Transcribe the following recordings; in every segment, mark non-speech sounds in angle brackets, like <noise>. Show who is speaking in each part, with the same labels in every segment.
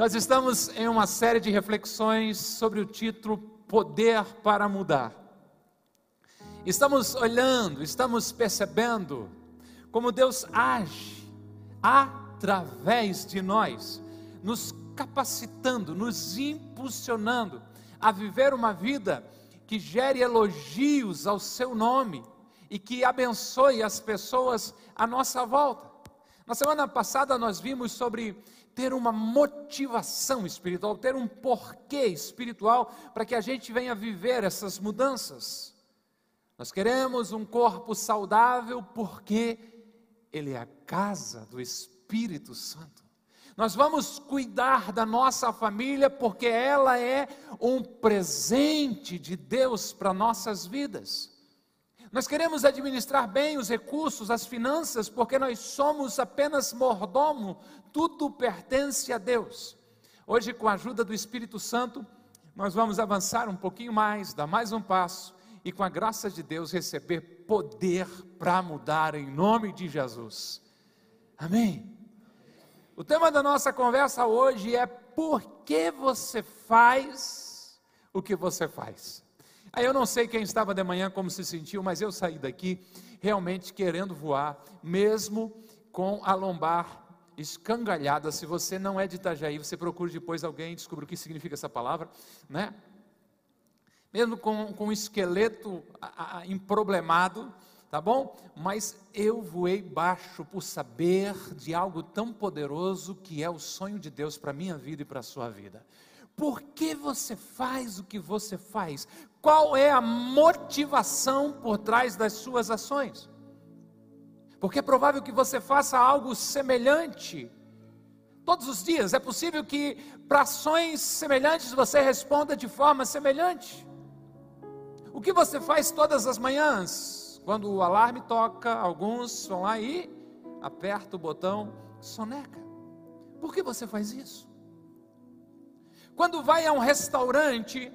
Speaker 1: Nós estamos em uma série de reflexões sobre o título Poder para Mudar. Estamos olhando, estamos percebendo como Deus age através de nós, nos capacitando, nos impulsionando a viver uma vida que gere elogios ao seu nome e que abençoe as pessoas à nossa volta. Na semana passada nós vimos sobre ter uma motivação espiritual, ter um porquê espiritual para que a gente venha viver essas mudanças. Nós queremos um corpo saudável porque ele é a casa do Espírito Santo. Nós vamos cuidar da nossa família porque ela é um presente de Deus para nossas vidas. Nós queremos administrar bem os recursos, as finanças, porque nós somos apenas mordomo, tudo pertence a Deus. Hoje, com a ajuda do Espírito Santo, nós vamos avançar um pouquinho mais, dar mais um passo e, com a graça de Deus, receber poder para mudar em nome de Jesus. Amém. O tema da nossa conversa hoje é por que você faz o que você faz. Aí eu não sei quem estava de manhã como se sentiu, mas eu saí daqui realmente querendo voar, mesmo com a lombar escangalhada. Se você não é de Itajaí, você procura depois alguém descubra o que significa essa palavra, né? Mesmo com, com esqueleto a, a, emproblemado, tá bom? Mas eu voei baixo por saber de algo tão poderoso que é o sonho de Deus para a minha vida e para a sua vida. Por que você faz o que você faz? Qual é a motivação por trás das suas ações? Porque é provável que você faça algo semelhante todos os dias. É possível que para ações semelhantes você responda de forma semelhante. O que você faz todas as manhãs? Quando o alarme toca, alguns vão lá e aperta o botão soneca. Por que você faz isso? Quando vai a um restaurante,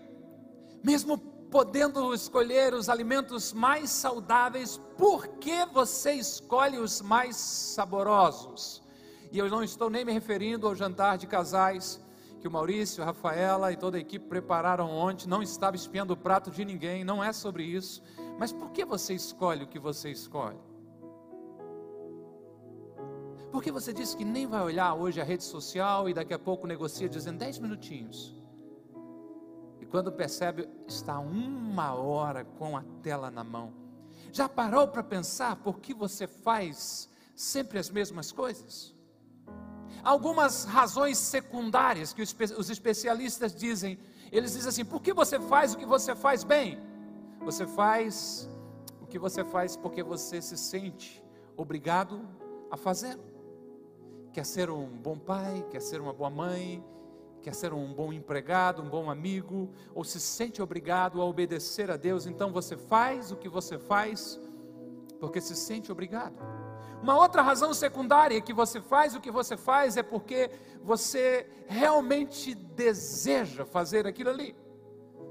Speaker 1: mesmo podendo escolher os alimentos mais saudáveis, por que você escolhe os mais saborosos? E eu não estou nem me referindo ao jantar de casais que o Maurício, a Rafaela e toda a equipe prepararam ontem, não estava espiando o prato de ninguém, não é sobre isso. Mas por que você escolhe o que você escolhe? Porque você disse que nem vai olhar hoje a rede social e daqui a pouco negocia dizendo 10 minutinhos. Quando percebe, está uma hora com a tela na mão. Já parou para pensar por que você faz sempre as mesmas coisas? Algumas razões secundárias que os especialistas dizem, eles dizem assim: por que você faz o que você faz bem? Você faz o que você faz porque você se sente obrigado a fazer quer ser um bom pai, quer ser uma boa mãe, quer ser um bom empregado, um bom amigo, ou se sente obrigado a obedecer a Deus, então você faz o que você faz porque se sente obrigado. Uma outra razão secundária que você faz o que você faz é porque você realmente deseja fazer aquilo ali.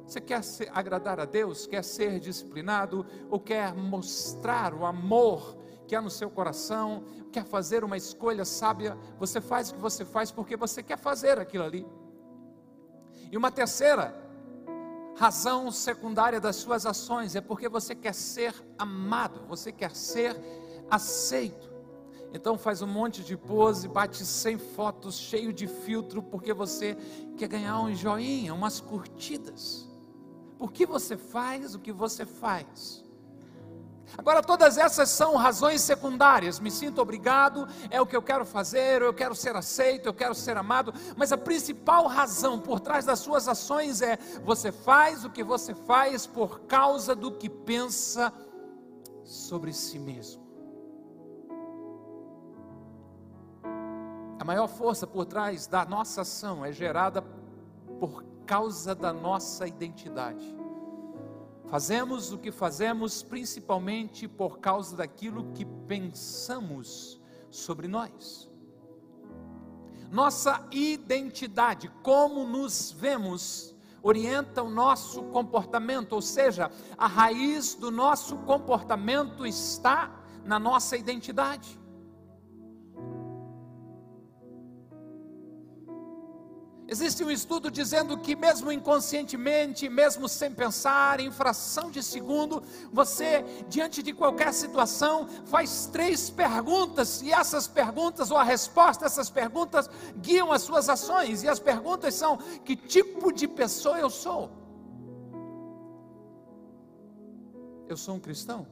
Speaker 1: Você quer agradar a Deus, quer ser disciplinado, ou quer mostrar o amor que há no seu coração, quer fazer uma escolha sábia, você faz o que você faz porque você quer fazer aquilo ali. E uma terceira razão secundária das suas ações é porque você quer ser amado, você quer ser aceito. Então faz um monte de pose, bate 100 fotos cheio de filtro porque você quer ganhar um joinha, umas curtidas. Por que você faz o que você faz? Agora, todas essas são razões secundárias. Me sinto obrigado, é o que eu quero fazer, eu quero ser aceito, eu quero ser amado. Mas a principal razão por trás das suas ações é: você faz o que você faz por causa do que pensa sobre si mesmo. A maior força por trás da nossa ação é gerada por causa da nossa identidade. Fazemos o que fazemos principalmente por causa daquilo que pensamos sobre nós. Nossa identidade, como nos vemos, orienta o nosso comportamento, ou seja, a raiz do nosso comportamento está na nossa identidade. Existe um estudo dizendo que, mesmo inconscientemente, mesmo sem pensar, em fração de segundo, você, diante de qualquer situação, faz três perguntas, e essas perguntas, ou a resposta a essas perguntas, guiam as suas ações, e as perguntas são: que tipo de pessoa eu sou? Eu sou um cristão?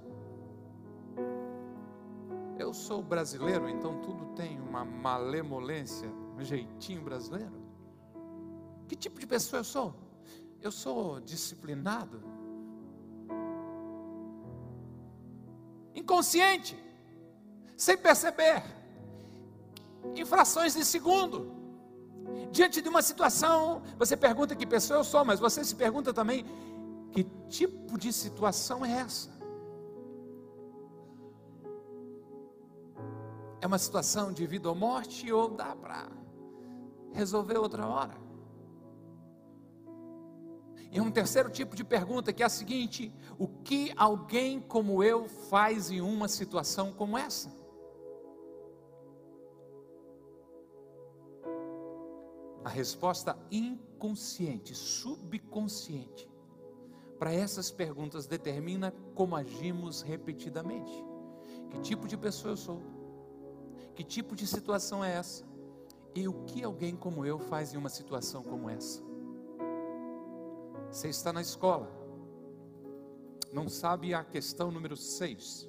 Speaker 1: Eu sou brasileiro, então tudo tem uma malemolência, um jeitinho brasileiro? Que tipo de pessoa eu sou? Eu sou disciplinado? Inconsciente, sem perceber, infrações de segundo. Diante de uma situação, você pergunta que pessoa eu sou, mas você se pergunta também que tipo de situação é essa? É uma situação de vida ou morte ou dá para resolver outra hora? E um terceiro tipo de pergunta que é a seguinte: o que alguém como eu faz em uma situação como essa? A resposta inconsciente, subconsciente, para essas perguntas determina como agimos repetidamente. Que tipo de pessoa eu sou? Que tipo de situação é essa? E o que alguém como eu faz em uma situação como essa? Você está na escola, não sabe a questão número 6,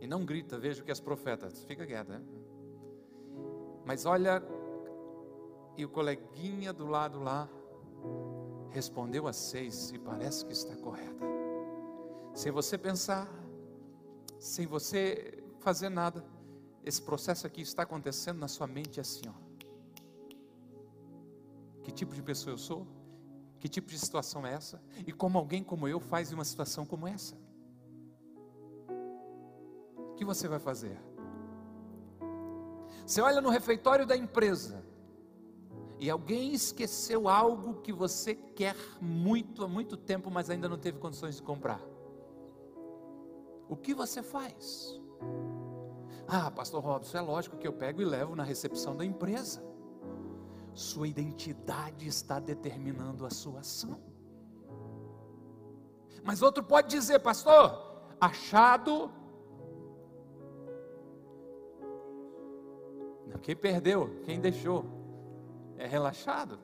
Speaker 1: e não grita, veja que as profetas, fica quieta. Né? Mas olha, e o coleguinha do lado lá respondeu a 6 e parece que está correta. Sem você pensar, sem você fazer nada, esse processo aqui está acontecendo na sua mente assim, ó. Que tipo de pessoa eu sou? Que tipo de situação é essa? E como alguém como eu faz em uma situação como essa? O que você vai fazer? Você olha no refeitório da empresa e alguém esqueceu algo que você quer muito há muito tempo, mas ainda não teve condições de comprar. O que você faz? Ah, pastor Robson, é lógico que eu pego e levo na recepção da empresa. Sua identidade está determinando a sua ação. Mas outro pode dizer, pastor, achado. Quem perdeu, quem deixou, é relaxado.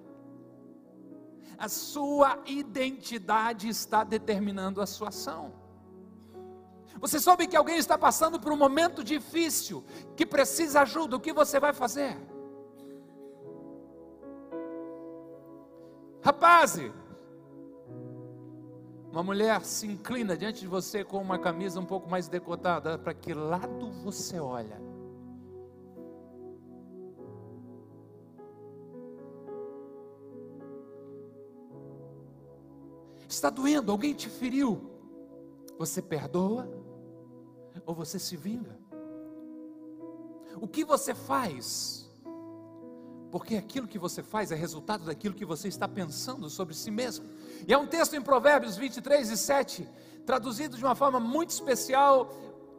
Speaker 1: A sua identidade está determinando a sua ação. Você soube que alguém está passando por um momento difícil, que precisa ajuda, o que você vai fazer? Rapaz, uma mulher se inclina diante de você com uma camisa um pouco mais decotada, para que lado você olha? Está doendo, alguém te feriu. Você perdoa ou você se vinga? O que você faz porque aquilo que você faz é resultado daquilo que você está pensando sobre si mesmo. E é um texto em Provérbios 23 e 7, traduzido de uma forma muito especial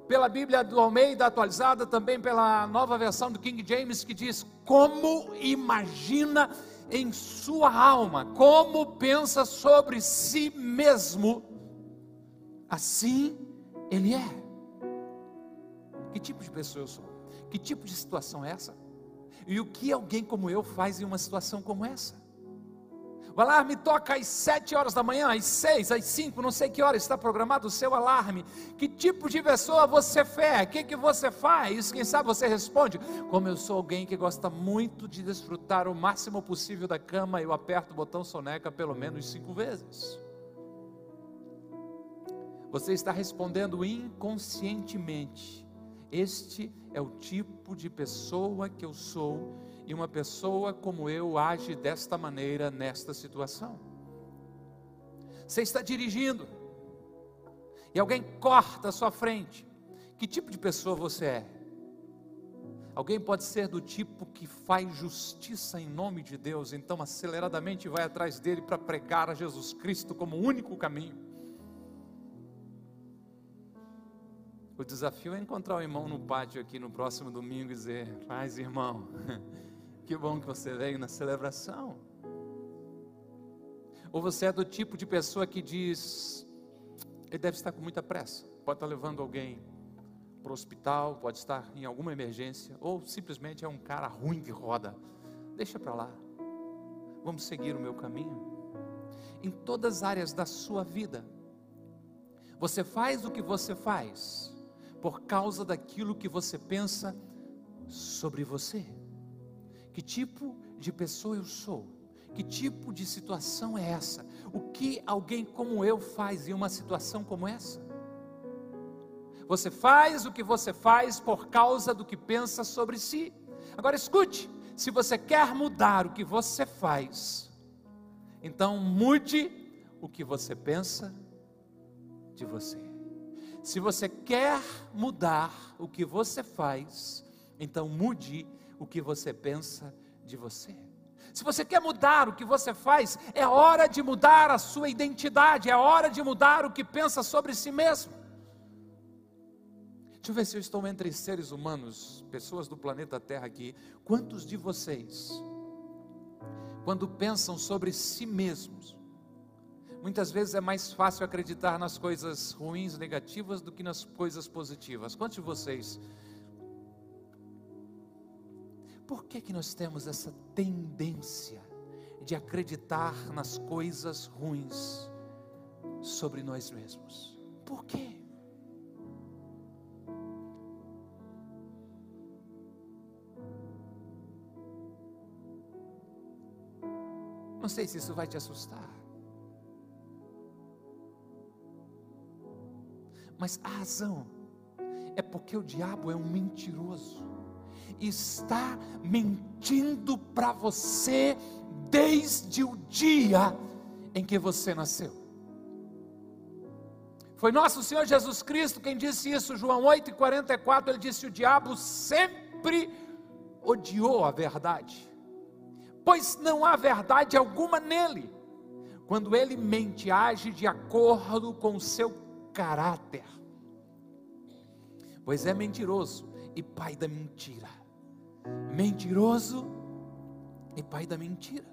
Speaker 1: pela Bíblia do Almeida atualizada, também pela nova versão do King James, que diz: Como imagina em sua alma, como pensa sobre si mesmo, assim ele é. Que tipo de pessoa eu sou? Que tipo de situação é essa? E o que alguém como eu faz em uma situação como essa? O alarme toca às sete horas da manhã, às seis, às cinco, não sei que hora está programado o seu alarme. Que tipo de pessoa você é? O que, que você faz? Quem sabe você responde: Como eu sou alguém que gosta muito de desfrutar o máximo possível da cama, eu aperto o botão soneca pelo menos cinco vezes. Você está respondendo inconscientemente este é o tipo de pessoa que eu sou, e uma pessoa como eu age desta maneira nesta situação. Você está dirigindo, e alguém corta a sua frente. Que tipo de pessoa você é? Alguém pode ser do tipo que faz justiça em nome de Deus, então aceleradamente vai atrás dele para pregar a Jesus Cristo como único caminho. O desafio é encontrar o irmão no pátio aqui no próximo domingo e dizer: Paz, irmão, <laughs> Que bom que você veio na celebração. Ou você é do tipo de pessoa que diz: ele deve estar com muita pressa, pode estar levando alguém para o hospital, pode estar em alguma emergência, ou simplesmente é um cara ruim que roda. Deixa para lá, vamos seguir o meu caminho. Em todas as áreas da sua vida, você faz o que você faz por causa daquilo que você pensa sobre você. Que tipo de pessoa eu sou? Que tipo de situação é essa? O que alguém como eu faz em uma situação como essa? Você faz o que você faz por causa do que pensa sobre si. Agora escute: se você quer mudar o que você faz, então mude o que você pensa de você. Se você quer mudar o que você faz, então mude o que você pensa de você. Se você quer mudar o que você faz, é hora de mudar a sua identidade, é hora de mudar o que pensa sobre si mesmo. Deixa eu ver se eu estou entre seres humanos, pessoas do planeta Terra aqui. Quantos de vocês, quando pensam sobre si mesmos, muitas vezes é mais fácil acreditar nas coisas ruins, negativas, do que nas coisas positivas? Quantos de vocês? Por que, que nós temos essa tendência de acreditar nas coisas ruins sobre nós mesmos? Por quê? Não sei se isso vai te assustar. Mas a razão é porque o diabo é um mentiroso. Está mentindo para você desde o dia em que você nasceu. Foi nosso Senhor Jesus Cristo quem disse isso, João 8,44. Ele disse: O diabo sempre odiou a verdade pois não há verdade alguma nele. Quando ele mente, age de acordo com o seu caráter, pois é mentiroso e pai da mentira. Mentiroso e pai da mentira.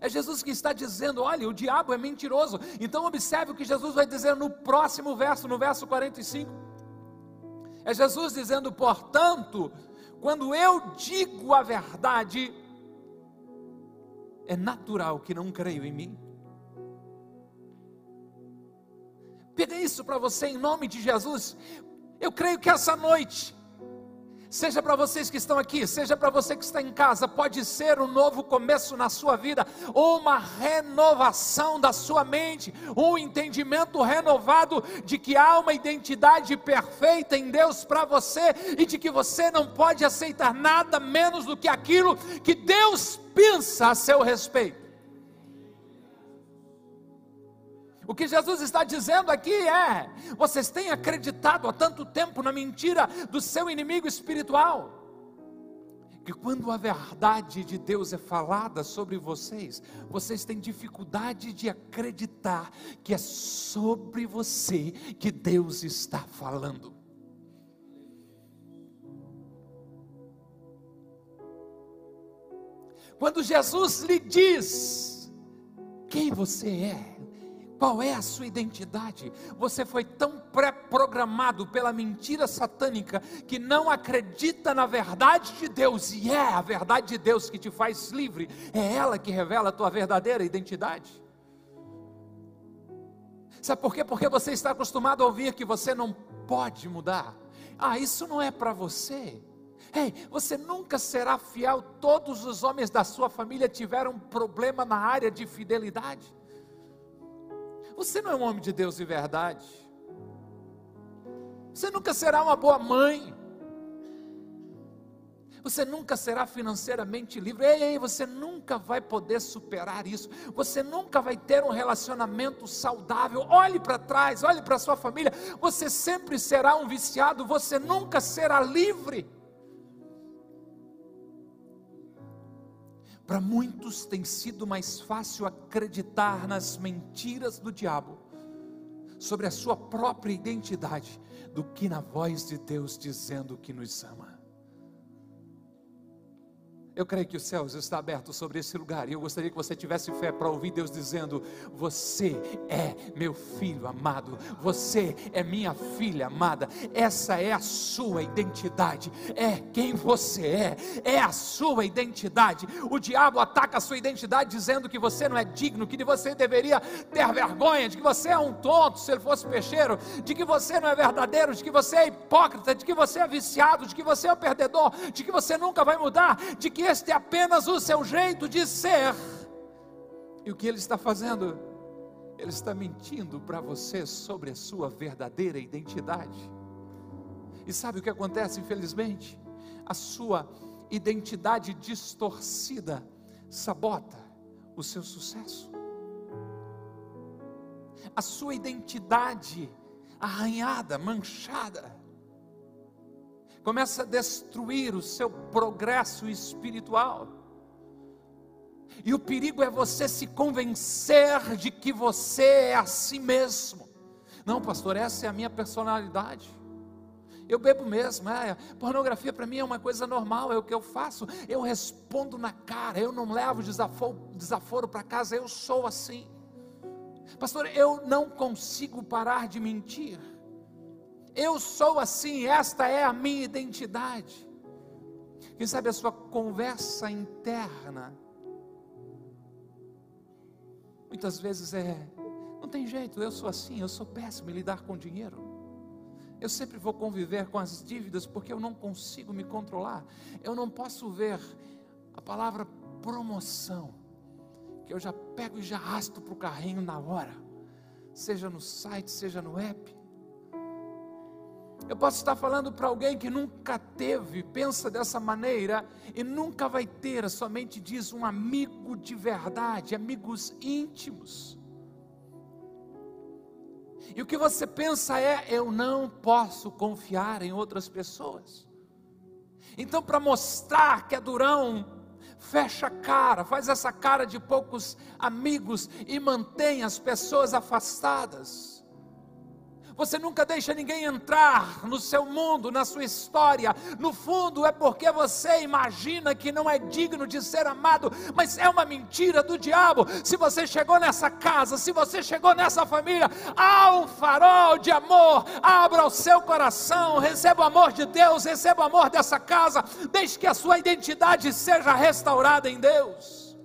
Speaker 1: É Jesus que está dizendo: olha, o diabo é mentiroso. Então, observe o que Jesus vai dizer no próximo verso, no verso 45. É Jesus dizendo: portanto, quando eu digo a verdade, é natural que não creio em mim. Pega isso para você em nome de Jesus. Eu creio que essa noite Seja para vocês que estão aqui, seja para você que está em casa, pode ser um novo começo na sua vida, ou uma renovação da sua mente, um entendimento renovado de que há uma identidade perfeita em Deus para você e de que você não pode aceitar nada menos do que aquilo que Deus pensa a seu respeito. O que Jesus está dizendo aqui é: vocês têm acreditado há tanto tempo na mentira do seu inimigo espiritual, que quando a verdade de Deus é falada sobre vocês, vocês têm dificuldade de acreditar que é sobre você que Deus está falando. Quando Jesus lhe diz quem você é, qual é a sua identidade? Você foi tão pré-programado pela mentira satânica que não acredita na verdade de Deus, e é a verdade de Deus que te faz livre, é ela que revela a tua verdadeira identidade. Sabe por quê? Porque você está acostumado a ouvir que você não pode mudar. Ah, isso não é para você. Ei, você nunca será fiel. Todos os homens da sua família tiveram problema na área de fidelidade. Você não é um homem de Deus de verdade. Você nunca será uma boa mãe. Você nunca será financeiramente livre. Ei, ei, você nunca vai poder superar isso. Você nunca vai ter um relacionamento saudável. Olhe para trás, olhe para sua família. Você sempre será um viciado. Você nunca será livre. Para muitos tem sido mais fácil acreditar nas mentiras do diabo sobre a sua própria identidade do que na voz de Deus dizendo que nos ama. Eu creio que os céus estão abertos sobre esse lugar e eu gostaria que você tivesse fé para ouvir Deus dizendo: Você é meu filho amado, você é minha filha amada, essa é a sua identidade, é quem você é, é a sua identidade. O diabo ataca a sua identidade dizendo que você não é digno, que você deveria ter vergonha, de que você é um tonto se ele fosse peixeiro, de que você não é verdadeiro, de que você é hipócrita, de que você é viciado, de que você é um perdedor, de que você nunca vai mudar, de que este é apenas o seu jeito de ser. E o que ele está fazendo? Ele está mentindo para você sobre a sua verdadeira identidade. E sabe o que acontece, infelizmente? A sua identidade distorcida sabota o seu sucesso. A sua identidade arranhada, manchada, começa a destruir o seu progresso espiritual. E o perigo é você se convencer de que você é a si mesmo. Não, pastor, essa é a minha personalidade. Eu bebo mesmo, é, pornografia para mim é uma coisa normal, é o que eu faço. Eu respondo na cara, eu não levo desaforo, desaforo para casa, eu sou assim. Pastor, eu não consigo parar de mentir. Eu sou assim, esta é a minha identidade. Quem sabe a sua conversa interna, muitas vezes é: não tem jeito, eu sou assim, eu sou péssimo em lidar com dinheiro. Eu sempre vou conviver com as dívidas porque eu não consigo me controlar. Eu não posso ver a palavra promoção, que eu já pego e já arrasto para o carrinho na hora, seja no site, seja no app. Eu posso estar falando para alguém que nunca teve, pensa dessa maneira e nunca vai ter, somente diz um amigo de verdade, amigos íntimos. E o que você pensa é: eu não posso confiar em outras pessoas. Então, para mostrar que é durão, fecha a cara, faz essa cara de poucos amigos e mantém as pessoas afastadas. Você nunca deixa ninguém entrar no seu mundo, na sua história. No fundo, é porque você imagina que não é digno de ser amado, mas é uma mentira do diabo. Se você chegou nessa casa, se você chegou nessa família, há um farol de amor. Abra o seu coração, receba o amor de Deus, receba o amor dessa casa. Deixe que a sua identidade seja restaurada em Deus.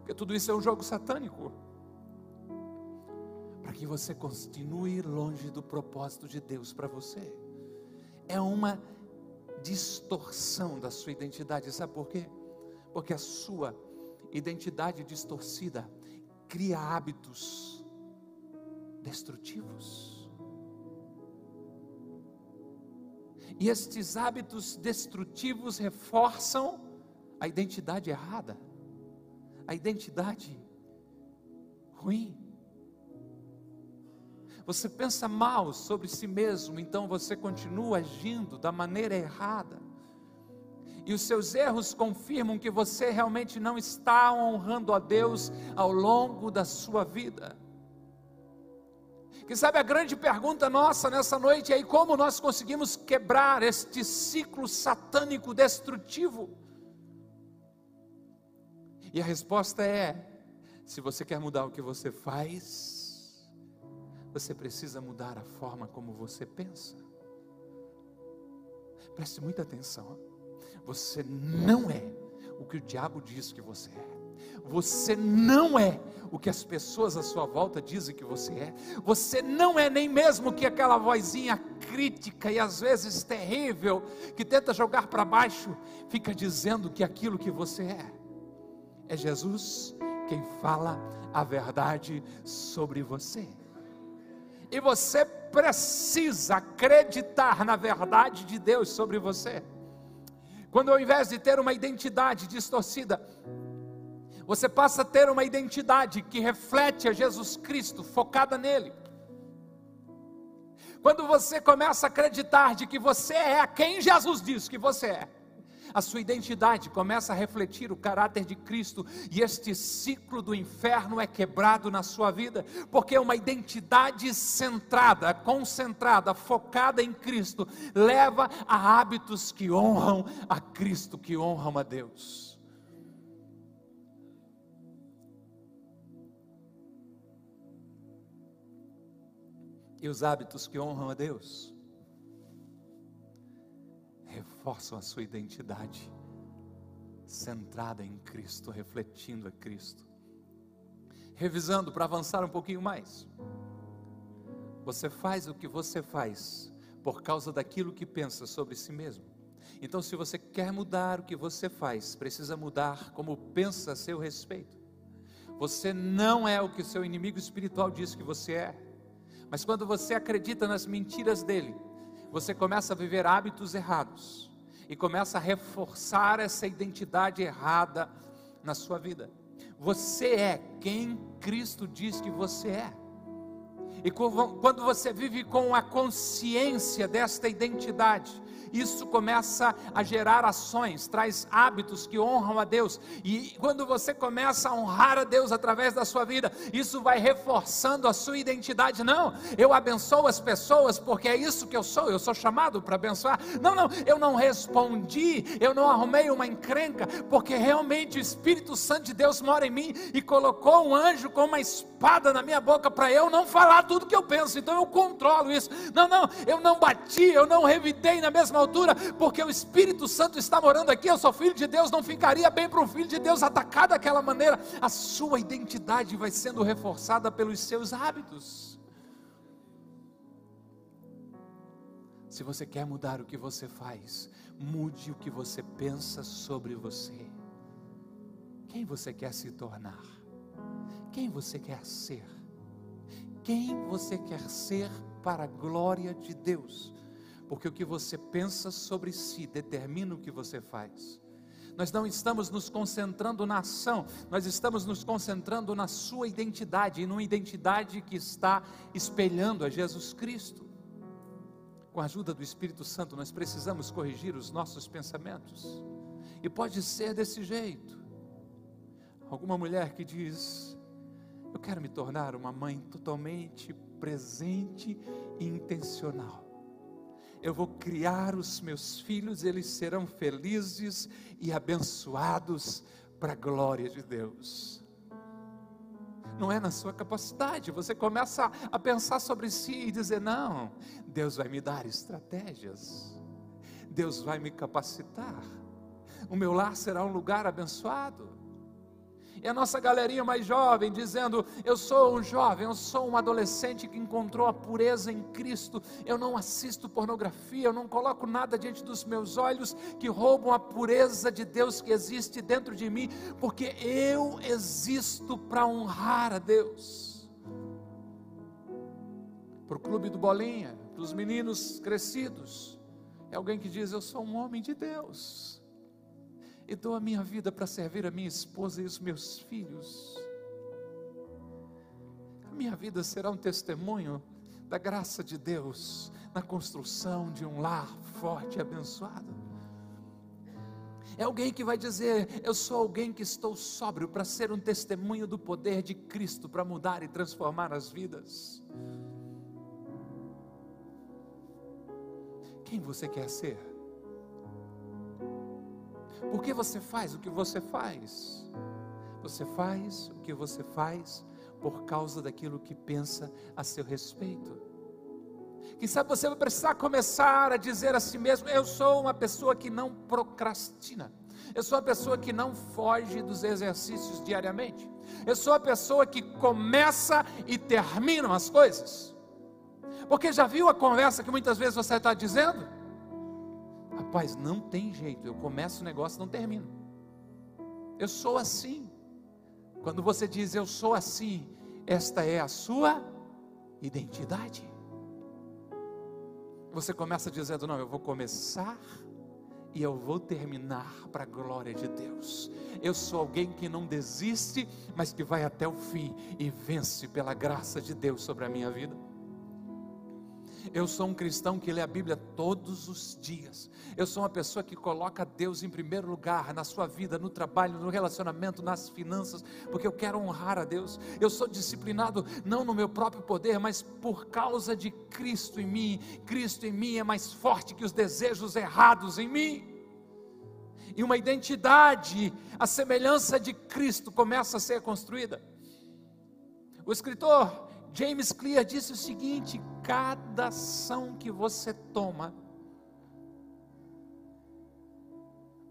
Speaker 1: Porque tudo isso é um jogo satânico que você continue longe do propósito de Deus para você. É uma distorção da sua identidade, sabe por quê? Porque a sua identidade distorcida cria hábitos destrutivos. E estes hábitos destrutivos reforçam a identidade errada, a identidade ruim. Você pensa mal sobre si mesmo, então você continua agindo da maneira errada. E os seus erros confirmam que você realmente não está honrando a Deus ao longo da sua vida. Que sabe a grande pergunta nossa nessa noite é: como nós conseguimos quebrar este ciclo satânico destrutivo? E a resposta é: se você quer mudar o que você faz, você precisa mudar a forma como você pensa. Preste muita atenção. Você não é o que o diabo diz que você é. Você não é o que as pessoas à sua volta dizem que você é. Você não é nem mesmo que aquela vozinha crítica e às vezes terrível que tenta jogar para baixo fica dizendo que aquilo que você é. É Jesus quem fala a verdade sobre você. E você precisa acreditar na verdade de Deus sobre você. Quando ao invés de ter uma identidade distorcida, você passa a ter uma identidade que reflete a Jesus Cristo, focada nele. Quando você começa a acreditar de que você é quem Jesus diz que você é, a sua identidade começa a refletir o caráter de Cristo e este ciclo do inferno é quebrado na sua vida, porque uma identidade centrada, concentrada, focada em Cristo, leva a hábitos que honram a Cristo, que honram a Deus. E os hábitos que honram a Deus reforçam a sua identidade centrada em Cristo, refletindo a Cristo. Revisando para avançar um pouquinho mais. Você faz o que você faz por causa daquilo que pensa sobre si mesmo. Então, se você quer mudar o que você faz, precisa mudar como pensa a seu respeito. Você não é o que o seu inimigo espiritual diz que você é. Mas quando você acredita nas mentiras dele, você começa a viver hábitos errados e começa a reforçar essa identidade errada na sua vida. Você é quem Cristo diz que você é. E quando você vive com a consciência desta identidade, isso começa a gerar ações, traz hábitos que honram a Deus. E quando você começa a honrar a Deus através da sua vida, isso vai reforçando a sua identidade. Não, eu abençoo as pessoas porque é isso que eu sou, eu sou chamado para abençoar. Não, não, eu não respondi, eu não arrumei uma encrenca, porque realmente o Espírito Santo de Deus mora em mim e colocou um anjo com uma espada na minha boca para eu não falar tudo que eu penso, então eu controlo isso. Não, não, eu não bati, eu não revidei na mesma altura, porque o Espírito Santo está morando aqui. Eu sou filho de Deus, não ficaria bem para um filho de Deus atacar daquela maneira. A sua identidade vai sendo reforçada pelos seus hábitos. Se você quer mudar o que você faz, mude o que você pensa sobre você. Quem você quer se tornar? Quem você quer ser? Quem você quer ser para a glória de Deus? Porque o que você pensa sobre si determina o que você faz. Nós não estamos nos concentrando na ação, nós estamos nos concentrando na sua identidade, e numa identidade que está espelhando a Jesus Cristo. Com a ajuda do Espírito Santo, nós precisamos corrigir os nossos pensamentos, e pode ser desse jeito. Alguma mulher que diz: Eu quero me tornar uma mãe totalmente presente e intencional eu vou criar os meus filhos, eles serão felizes e abençoados para a glória de Deus. Não é na sua capacidade, você começa a pensar sobre si e dizer: não, Deus vai me dar estratégias, Deus vai me capacitar, o meu lar será um lugar abençoado e a nossa galerinha mais jovem dizendo: Eu sou um jovem, eu sou um adolescente que encontrou a pureza em Cristo. Eu não assisto pornografia, eu não coloco nada diante dos meus olhos que roubam a pureza de Deus que existe dentro de mim, porque eu existo para honrar a Deus. Para o clube do Bolinha, para os meninos crescidos, é alguém que diz: Eu sou um homem de Deus e dou a minha vida para servir a minha esposa e os meus filhos. A minha vida será um testemunho da graça de Deus na construção de um lar forte e abençoado. É alguém que vai dizer: Eu sou alguém que estou sóbrio para ser um testemunho do poder de Cristo para mudar e transformar as vidas. Quem você quer ser? Por que você faz o que você faz? Você faz o que você faz por causa daquilo que pensa a seu respeito. Quem sabe você vai precisar começar a dizer a si mesmo: Eu sou uma pessoa que não procrastina. Eu sou uma pessoa que não foge dos exercícios diariamente. Eu sou a pessoa que começa e termina as coisas. Porque já viu a conversa que muitas vezes você está dizendo? Rapaz, não tem jeito. Eu começo o negócio e não termino. Eu sou assim. Quando você diz eu sou assim, esta é a sua identidade. Você começa dizendo: Não, eu vou começar e eu vou terminar para a glória de Deus. Eu sou alguém que não desiste, mas que vai até o fim e vence pela graça de Deus sobre a minha vida. Eu sou um cristão que lê a Bíblia todos os dias. Eu sou uma pessoa que coloca Deus em primeiro lugar na sua vida, no trabalho, no relacionamento, nas finanças, porque eu quero honrar a Deus. Eu sou disciplinado não no meu próprio poder, mas por causa de Cristo em mim. Cristo em mim é mais forte que os desejos errados em mim. E uma identidade, a semelhança de Cristo começa a ser construída. O escritor James Clear disse o seguinte: cada ação que você toma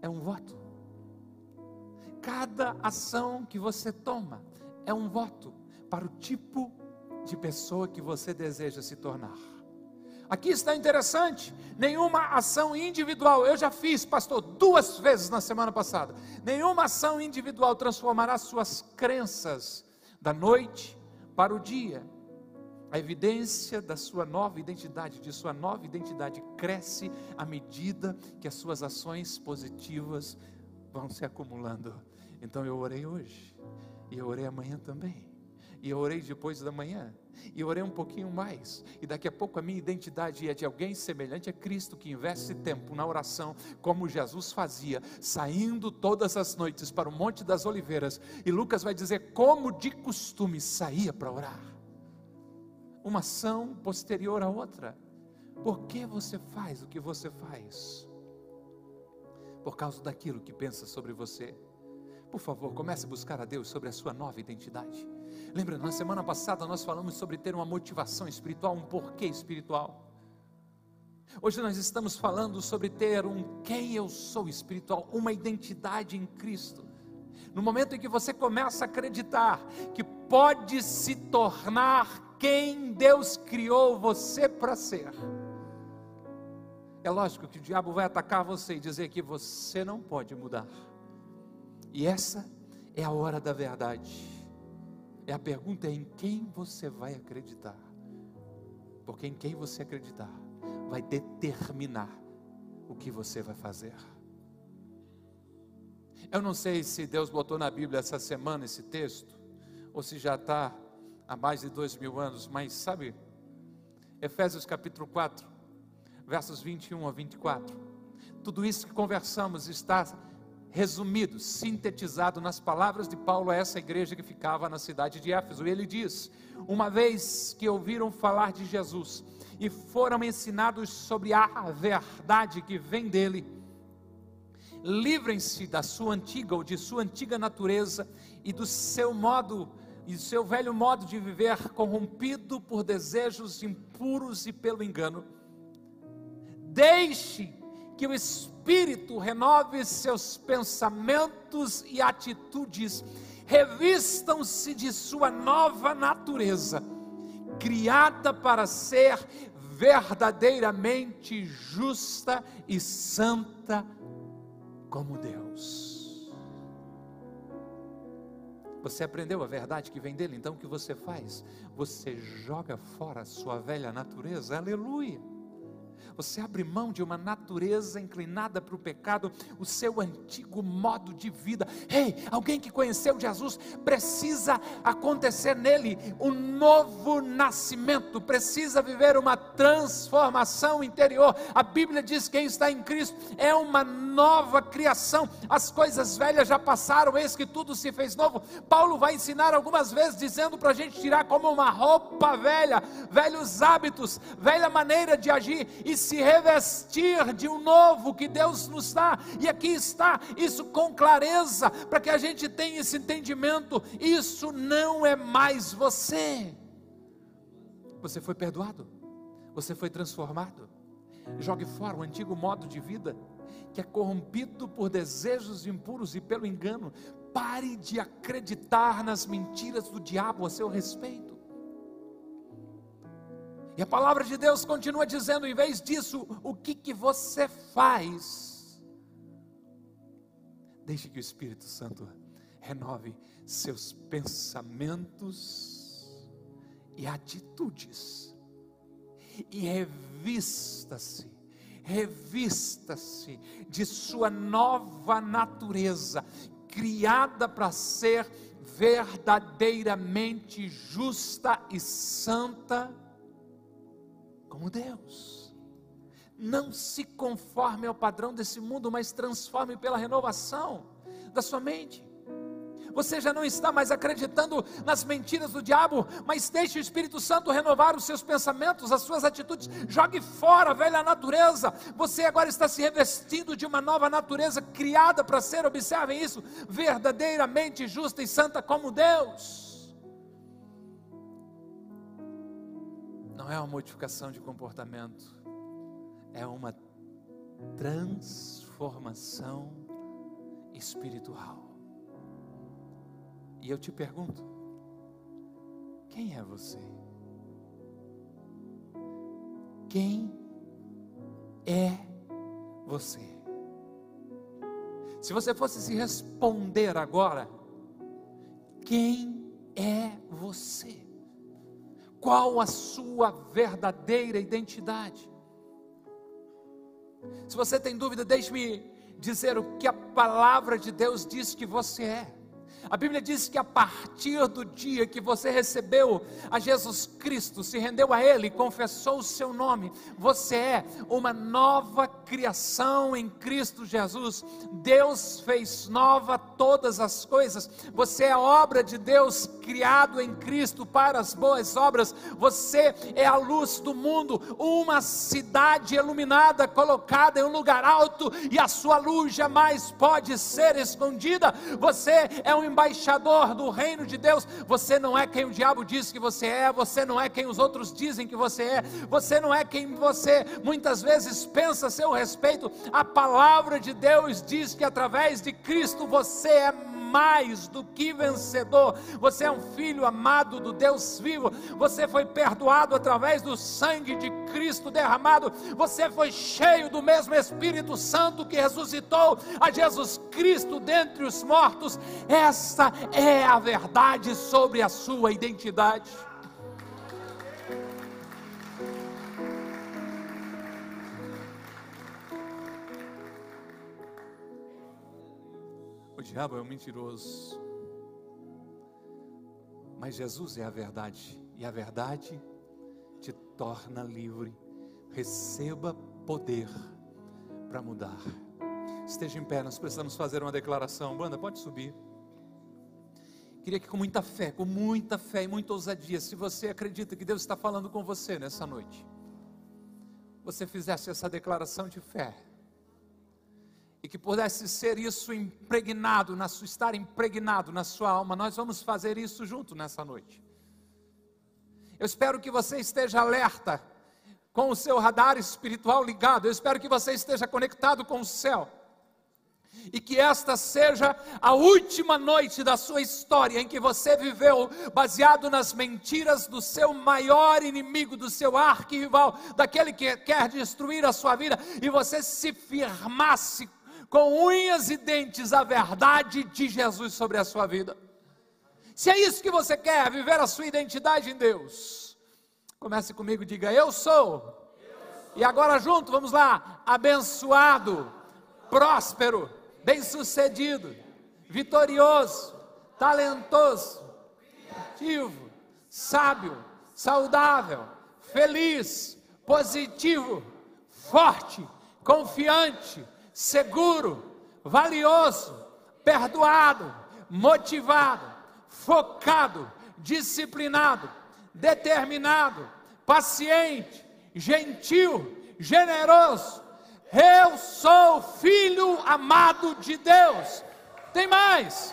Speaker 1: é um voto. Cada ação que você toma é um voto para o tipo de pessoa que você deseja se tornar. Aqui está interessante, nenhuma ação individual, eu já fiz, pastor, duas vezes na semana passada. Nenhuma ação individual transformará suas crenças da noite para o dia a evidência da sua nova identidade, de sua nova identidade, cresce à medida que as suas ações positivas vão se acumulando. Então eu orei hoje, e eu orei amanhã também, e eu orei depois da manhã, e eu orei um pouquinho mais, e daqui a pouco a minha identidade é de alguém semelhante a Cristo que investe tempo na oração, como Jesus fazia, saindo todas as noites para o Monte das Oliveiras, e Lucas vai dizer como de costume saía para orar uma ação posterior à outra. Por que você faz o que você faz? Por causa daquilo que pensa sobre você. Por favor, comece a buscar a Deus sobre a sua nova identidade. Lembra, na semana passada nós falamos sobre ter uma motivação espiritual, um porquê espiritual. Hoje nós estamos falando sobre ter um quem eu sou espiritual, uma identidade em Cristo. No momento em que você começa a acreditar que pode se tornar quem Deus criou você para ser. É lógico que o diabo vai atacar você e dizer que você não pode mudar. E essa é a hora da verdade. É a pergunta em quem você vai acreditar. Porque em quem você acreditar vai determinar o que você vai fazer. Eu não sei se Deus botou na Bíblia essa semana esse texto, ou se já está há mais de dois mil anos, mas sabe, Efésios capítulo 4, versos 21 a 24, tudo isso que conversamos está resumido, sintetizado nas palavras de Paulo a essa igreja que ficava na cidade de Éfeso. Ele diz: Uma vez que ouviram falar de Jesus e foram ensinados sobre a verdade que vem dele, livrem-se da sua antiga ou de sua antiga natureza e do seu modo e seu velho modo de viver corrompido por desejos impuros e pelo engano. Deixe que o Espírito renove seus pensamentos e atitudes, revistam-se de sua nova natureza, criada para ser verdadeiramente justa e santa como Deus. Você aprendeu a verdade que vem dele, então o que você faz? Você joga fora a sua velha natureza, aleluia. Você abre mão de uma natureza inclinada para o pecado, o seu antigo modo de vida. Ei, alguém que conheceu Jesus precisa acontecer nele um novo nascimento, precisa viver uma transformação interior. A Bíblia diz que quem está em Cristo é uma nova criação. As coisas velhas já passaram, eis que tudo se fez novo. Paulo vai ensinar algumas vezes dizendo para a gente tirar como uma roupa velha, velhos hábitos, velha maneira de agir e se revestir de um novo que Deus nos dá, e aqui está isso com clareza, para que a gente tenha esse entendimento: isso não é mais você. Você foi perdoado, você foi transformado. Jogue fora o antigo modo de vida, que é corrompido por desejos impuros e pelo engano. Pare de acreditar nas mentiras do diabo a seu respeito. E a palavra de Deus continua dizendo, em vez disso, o que, que você faz? Deixe que o Espírito Santo renove seus pensamentos e atitudes, e revista-se, revista-se de sua nova natureza, criada para ser verdadeiramente justa e santa como Deus. Não se conforme ao padrão desse mundo, mas transforme pela renovação da sua mente. Você já não está mais acreditando nas mentiras do diabo, mas deixe o Espírito Santo renovar os seus pensamentos, as suas atitudes. Jogue fora a velha natureza. Você agora está se revestindo de uma nova natureza criada para ser, observem isso, verdadeiramente justa e santa como Deus. Não é uma modificação de comportamento, é uma transformação espiritual. E eu te pergunto: quem é você? Quem é você? Se você fosse se responder agora, quem é você? Qual a sua verdadeira identidade? Se você tem dúvida, deixe-me dizer o que a palavra de Deus diz que você é. A Bíblia diz que a partir do dia que você recebeu a Jesus Cristo, se rendeu a Ele, confessou o seu nome, você é uma nova criação em Cristo Jesus. Deus fez nova todas as coisas. Você é obra de Deus, criado em Cristo para as boas obras. Você é a luz do mundo, uma cidade iluminada, colocada em um lugar alto, e a sua luz jamais pode ser escondida. Você é um embaixador do reino de Deus. Você não é quem o diabo diz que você é, você não é quem os outros dizem que você é, você não é quem você muitas vezes pensa a seu respeito. A palavra de Deus diz que através de Cristo você é mais do que vencedor. Você é um filho amado do Deus vivo. Você foi perdoado através do sangue de Cristo derramado. Você foi cheio do mesmo Espírito Santo que ressuscitou a Jesus Cristo dentre os mortos. Essa é a verdade sobre a sua identidade. Diabo é um mentiroso. Mas Jesus é a verdade, e a verdade te torna livre. Receba poder para mudar. Esteja em pé, nós precisamos fazer uma declaração. Banda, pode subir. Queria que com muita fé, com muita fé e muita ousadia, se você acredita que Deus está falando com você nessa noite, você fizesse essa declaração de fé que pudesse ser isso impregnado, na sua, estar impregnado na sua alma, nós vamos fazer isso junto nessa noite. Eu espero que você esteja alerta, com o seu radar espiritual ligado, eu espero que você esteja conectado com o céu, e que esta seja a última noite da sua história em que você viveu baseado nas mentiras do seu maior inimigo, do seu arquirrival, daquele que quer destruir a sua vida, e você se firmasse com unhas e dentes a verdade de Jesus sobre a sua vida. Se é isso que você quer, viver a sua identidade em Deus, comece comigo, diga: Eu sou. E agora junto, vamos lá. Abençoado, próspero, bem-sucedido, vitorioso, talentoso, ativo, sábio, saudável, feliz, positivo, forte, confiante, seguro, valioso, perdoado, motivado, focado, disciplinado, determinado, paciente, gentil, generoso. Eu sou filho amado de Deus. Tem mais.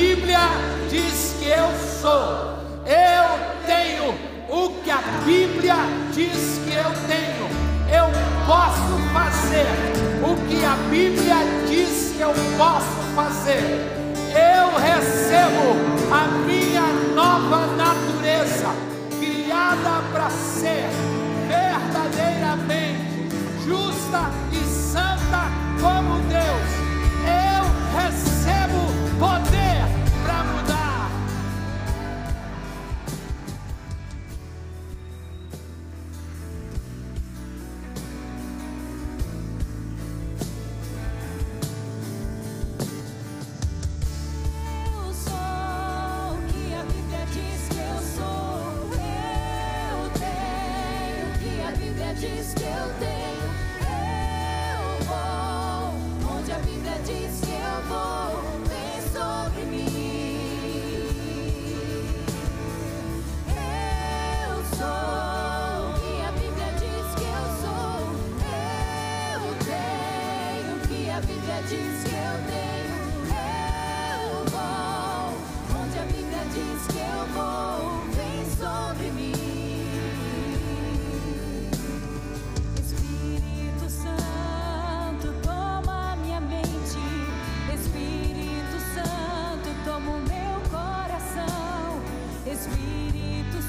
Speaker 1: Bíblia diz que eu sou. Eu tenho o que a Bíblia diz que eu tenho. Eu posso fazer o que a Bíblia diz que eu posso fazer. Eu recebo a minha nova natureza, criada para ser verdadeiramente justa e santa como Deus. Eu recebo poder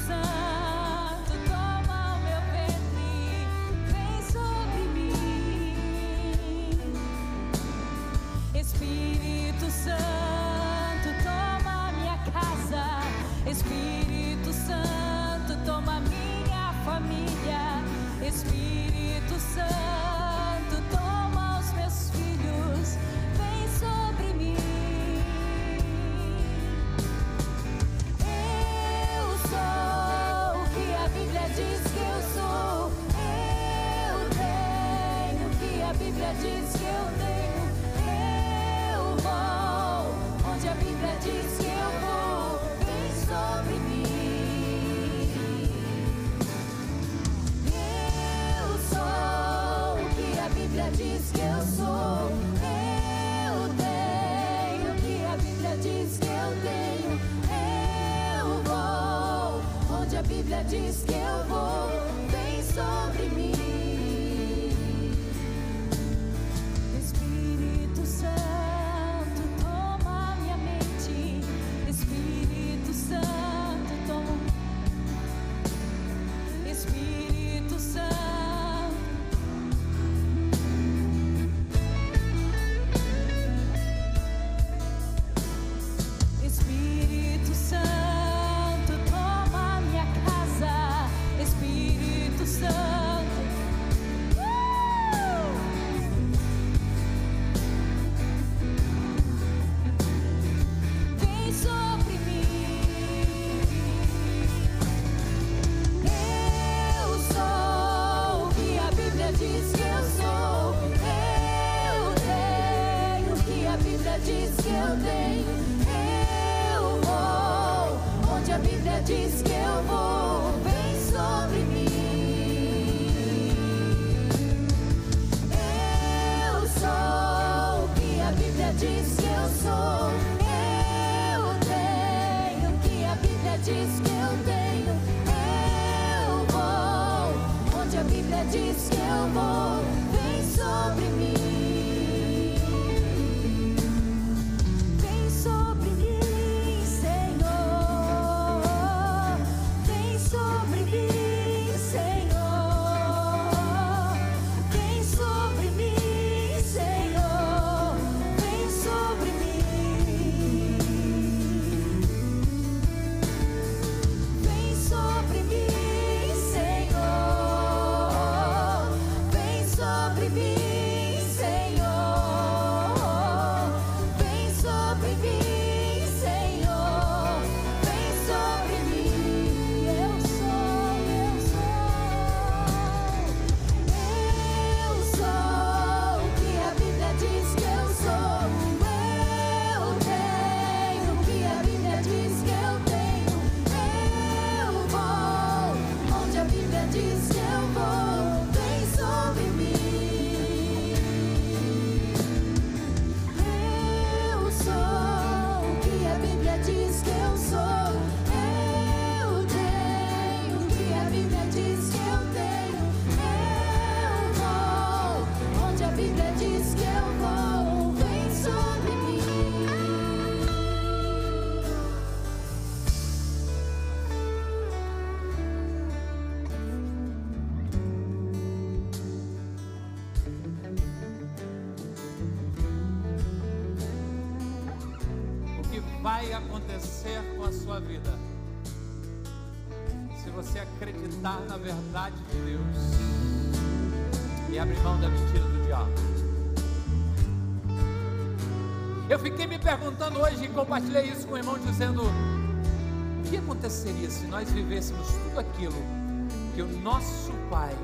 Speaker 2: vai sua vida se você acreditar na verdade de Deus e abrir mão da mentira do diabo. Eu fiquei me perguntando hoje e compartilhei isso com o irmão, dizendo: o que aconteceria se nós vivêssemos tudo aquilo que o nosso Pai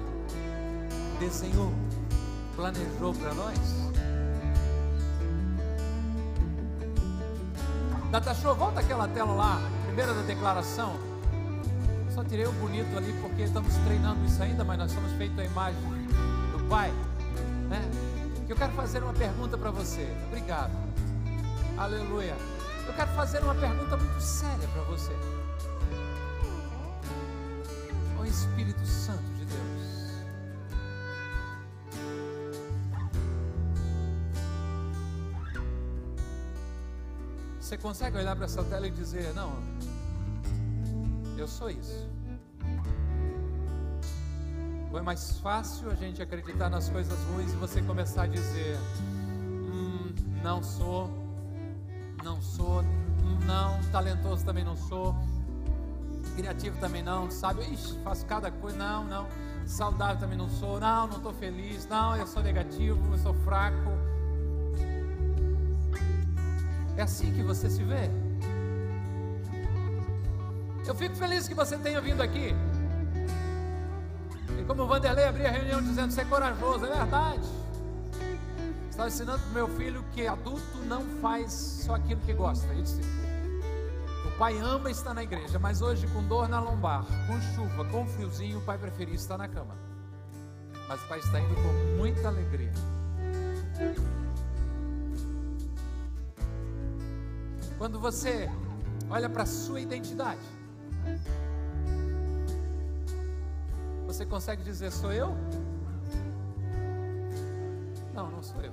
Speaker 1: desenhou, planejou para nós. Data Show, volta aquela tela lá, da declaração. Só tirei o bonito ali porque estamos treinando isso ainda, mas nós somos feitos a imagem do Pai. Né? Eu quero fazer uma pergunta para você. Obrigado. Aleluia. Eu quero fazer uma pergunta muito séria para você. O Espírito Santo Você consegue olhar para essa tela e dizer: Não, eu sou isso. Ou é mais fácil a gente acreditar nas coisas ruins e você começar a dizer: hum, Não sou, não sou, não, talentoso também não sou, criativo também não, sabe? Ixi, faço cada coisa, não, não, saudável também não sou, não, não estou feliz, não, eu sou negativo, eu sou fraco. É assim que você se vê. Eu fico feliz que você tenha vindo aqui. E como o Vanderlei abria a reunião dizendo, você é corajoso, é verdade. Estava ensinando para o meu filho que adulto não faz só aquilo que gosta. Ele disse, o pai ama estar na igreja, mas hoje com dor na lombar, com chuva, com friozinho, o pai preferia estar na cama. Mas o pai está indo com muita alegria. Quando você olha para a sua identidade, você consegue dizer: sou eu? Não, não sou eu.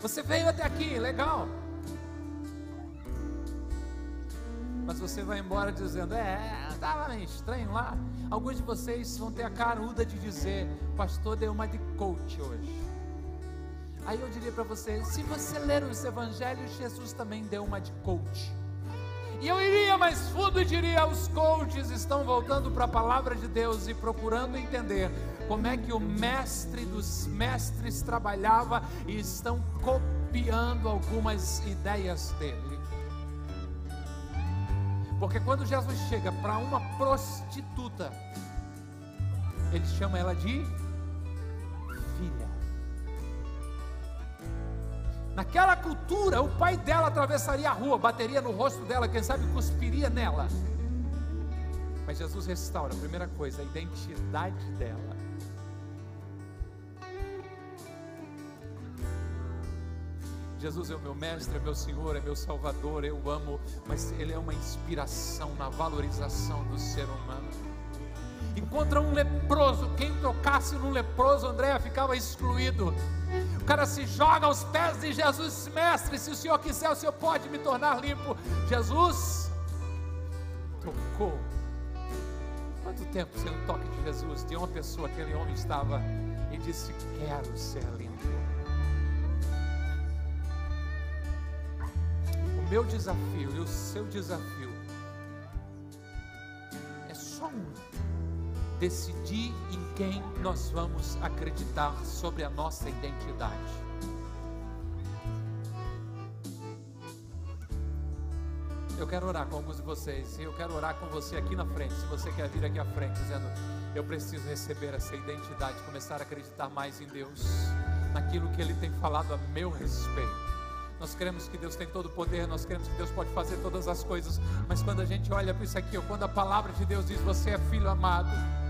Speaker 1: Você veio até aqui, legal. Mas você vai embora dizendo: É, estava estranho lá. Alguns de vocês vão ter a caruda de dizer: Pastor, deu uma de coach hoje. Aí eu diria para você: se você ler os evangelhos, Jesus também deu uma de coach. E eu iria mais fundo e diria: os coaches estão voltando para a palavra de Deus e procurando entender como é que o mestre dos mestres trabalhava e estão copiando algumas ideias dele. Porque quando Jesus chega para uma prostituta, ele chama ela de Naquela cultura, o pai dela atravessaria a rua, bateria no rosto dela, quem sabe cuspiria nela. Mas Jesus restaura, a primeira coisa, a identidade dela. Jesus é o meu mestre, é meu Senhor, é meu Salvador, eu amo, mas Ele é uma inspiração na valorização do ser humano. Encontra um leproso, quem tocasse no leproso, André ficava excluído. O cara se joga aos pés de Jesus, mestre, se o Senhor quiser, o Senhor pode me tornar limpo. Jesus tocou. Quanto tempo sem o toque de Jesus, de uma pessoa, aquele homem estava e disse: Quero ser limpo. O meu desafio e o seu desafio é só um decidir em quem nós vamos acreditar sobre a nossa identidade. Eu quero orar com alguns de vocês, eu quero orar com você aqui na frente. Se você quer vir aqui à frente, dizendo: Eu preciso receber essa identidade, começar a acreditar mais em Deus, naquilo que Ele tem falado a meu respeito. Nós queremos que Deus tem todo o poder, nós queremos que Deus pode fazer todas as coisas, mas quando a gente olha para isso aqui, ou quando a palavra de Deus diz: Você é filho amado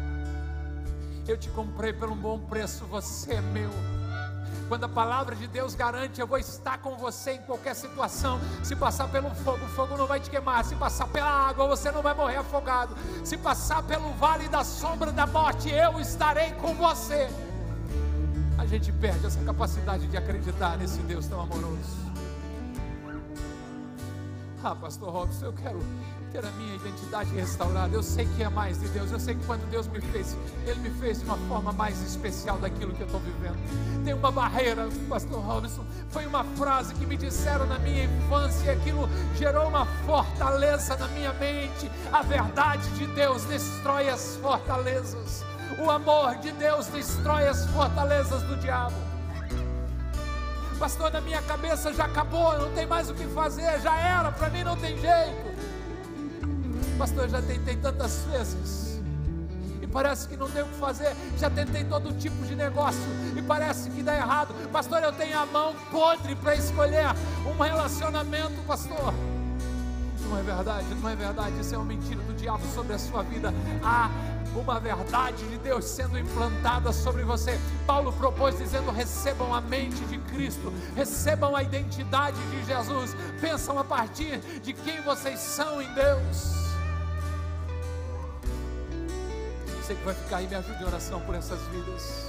Speaker 1: eu te comprei por um bom preço, você é meu. Quando a palavra de Deus garante, eu vou estar com você em qualquer situação. Se passar pelo fogo, o fogo não vai te queimar. Se passar pela água, você não vai morrer afogado. Se passar pelo vale da sombra da morte, eu estarei com você. A gente perde essa capacidade de acreditar nesse Deus tão amoroso. Ah, Pastor Robson, eu quero ter a minha identidade restaurada. Eu sei que é mais de Deus. Eu sei que quando Deus me fez, Ele me fez de uma forma mais especial daquilo que eu estou vivendo. Tem uma barreira, Pastor Robson. Foi uma frase que me disseram na minha infância e aquilo gerou uma fortaleza na minha mente. A verdade de Deus destrói as fortalezas. O amor de Deus destrói as fortalezas do diabo. Pastor, na minha cabeça já acabou, não tem mais o que fazer, já era, para mim não tem jeito. Pastor, já tentei tantas vezes. parece que não tem o que fazer. Já tentei todo tipo de negócio e parece que dá errado. Pastor, eu tenho a mão podre para escolher um relacionamento, pastor. Não é verdade, não é verdade. Isso é uma mentira do diabo sobre a sua vida. Há uma verdade de Deus sendo implantada sobre você. Paulo propôs dizendo: recebam a mente de Cristo, recebam a identidade de Jesus, pensam a partir de quem vocês são em Deus. Você que vai ficar aí, me ajude em oração por essas vidas.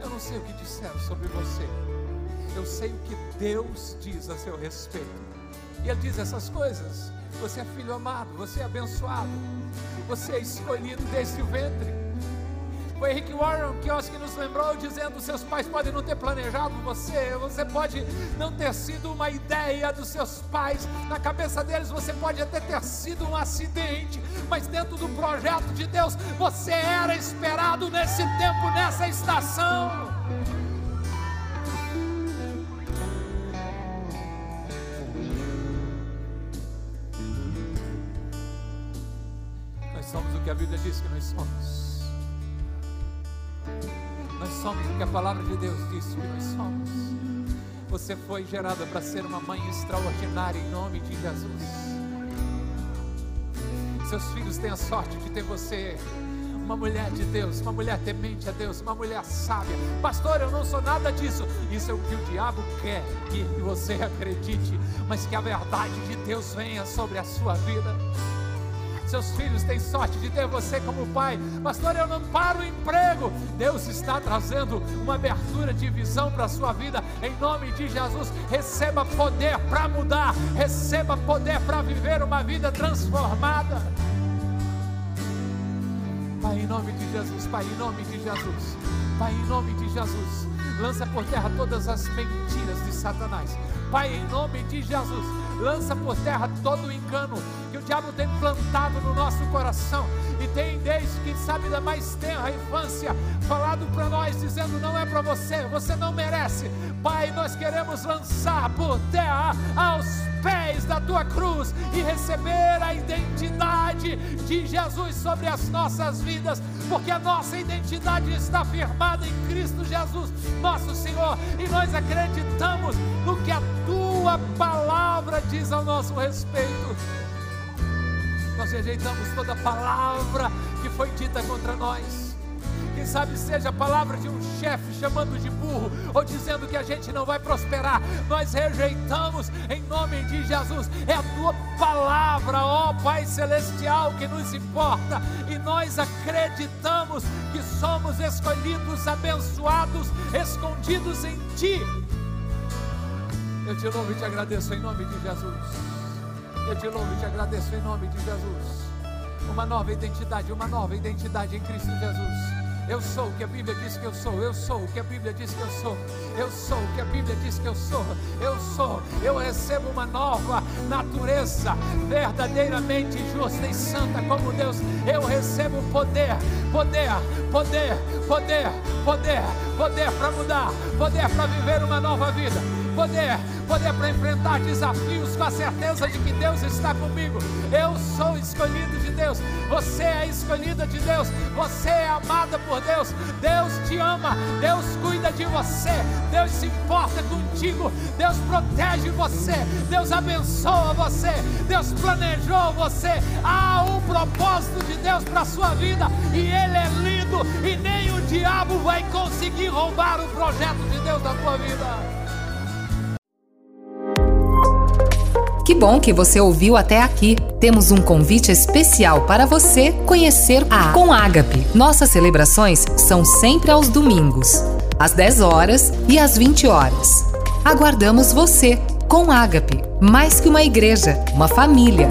Speaker 1: Eu não sei o que disseram sobre você, eu sei o que Deus diz a seu respeito. E Ele diz essas coisas. Você é filho amado, você é abençoado, você é escolhido desde o ventre. Foi Rick Warren que, acho que nos lembrou dizendo: seus pais podem não ter planejado você, você pode não ter sido uma ideia dos seus pais, na cabeça deles você pode até ter sido um acidente, mas dentro do projeto de Deus você era esperado nesse tempo, nessa estação. que a Bíblia diz que nós somos. Nós somos o que a palavra de Deus diz que nós somos. Você foi gerada para ser uma mãe extraordinária em nome de Jesus. Seus filhos têm a sorte de ter você uma mulher de Deus, uma mulher temente a Deus, uma mulher sábia. Pastor, eu não sou nada disso. Isso é o que o diabo quer que você acredite, mas que a verdade de Deus venha sobre a sua vida seus filhos têm sorte de ter você como pai. Pastor, eu não paro o emprego. Deus está trazendo uma abertura de visão para a sua vida. Em nome de Jesus, receba poder para mudar, receba poder para viver uma vida transformada. Pai, em nome de Jesus, Pai, em nome de Jesus, Pai, em nome de Jesus, lança por terra todas as mentiras de Satanás. Pai, em nome de Jesus, lança por terra todo o engano que o diabo tem plantado no nosso coração e tem desde que sabe da mais tenra infância falado para nós dizendo não é para você, você não merece. Pai, nós queremos lançar por terra aos pés da tua cruz e receber a identidade de Jesus sobre as nossas vidas, porque a nossa identidade está firmada em Cristo Jesus, nosso Senhor, e nós acreditamos no que a tua palavra diz ao nosso respeito. Nós rejeitamos toda palavra que foi dita contra nós. Quem sabe seja a palavra de um chefe chamando de burro ou dizendo que a gente não vai prosperar. Nós rejeitamos em nome de Jesus. É a tua palavra, ó Pai celestial, que nos importa e nós acreditamos que somos escolhidos, abençoados, escondidos em ti. Eu te louvo e te agradeço em nome de Jesus. Eu te louvo e te agradeço em nome de Jesus. Uma nova identidade, uma nova identidade em Cristo Jesus. Eu sou o que a Bíblia diz que eu sou. Eu sou o que a Bíblia diz que eu sou. Eu sou o que a Bíblia diz que eu sou. Eu sou. Eu recebo uma nova natureza, verdadeiramente justa e santa como Deus. Eu recebo poder, poder, poder, poder, poder, poder para mudar, poder para viver uma nova vida. Poder, poder para enfrentar desafios com a certeza de que Deus está comigo. Eu sou escolhido de Deus. Você é escolhida de Deus. Você é amada por Deus. Deus te ama. Deus cuida de você. Deus se importa contigo. Deus protege você. Deus abençoa você. Deus planejou você. Há um propósito de Deus para a sua vida e ele é lindo e nem o diabo vai conseguir roubar o projeto de Deus da tua vida.
Speaker 3: Que bom que você ouviu até aqui. Temos um convite especial para você conhecer a Com Ágape. Nossas celebrações são sempre aos domingos, às 10 horas e às 20 horas. Aguardamos você com Ágape, mais que uma igreja, uma família.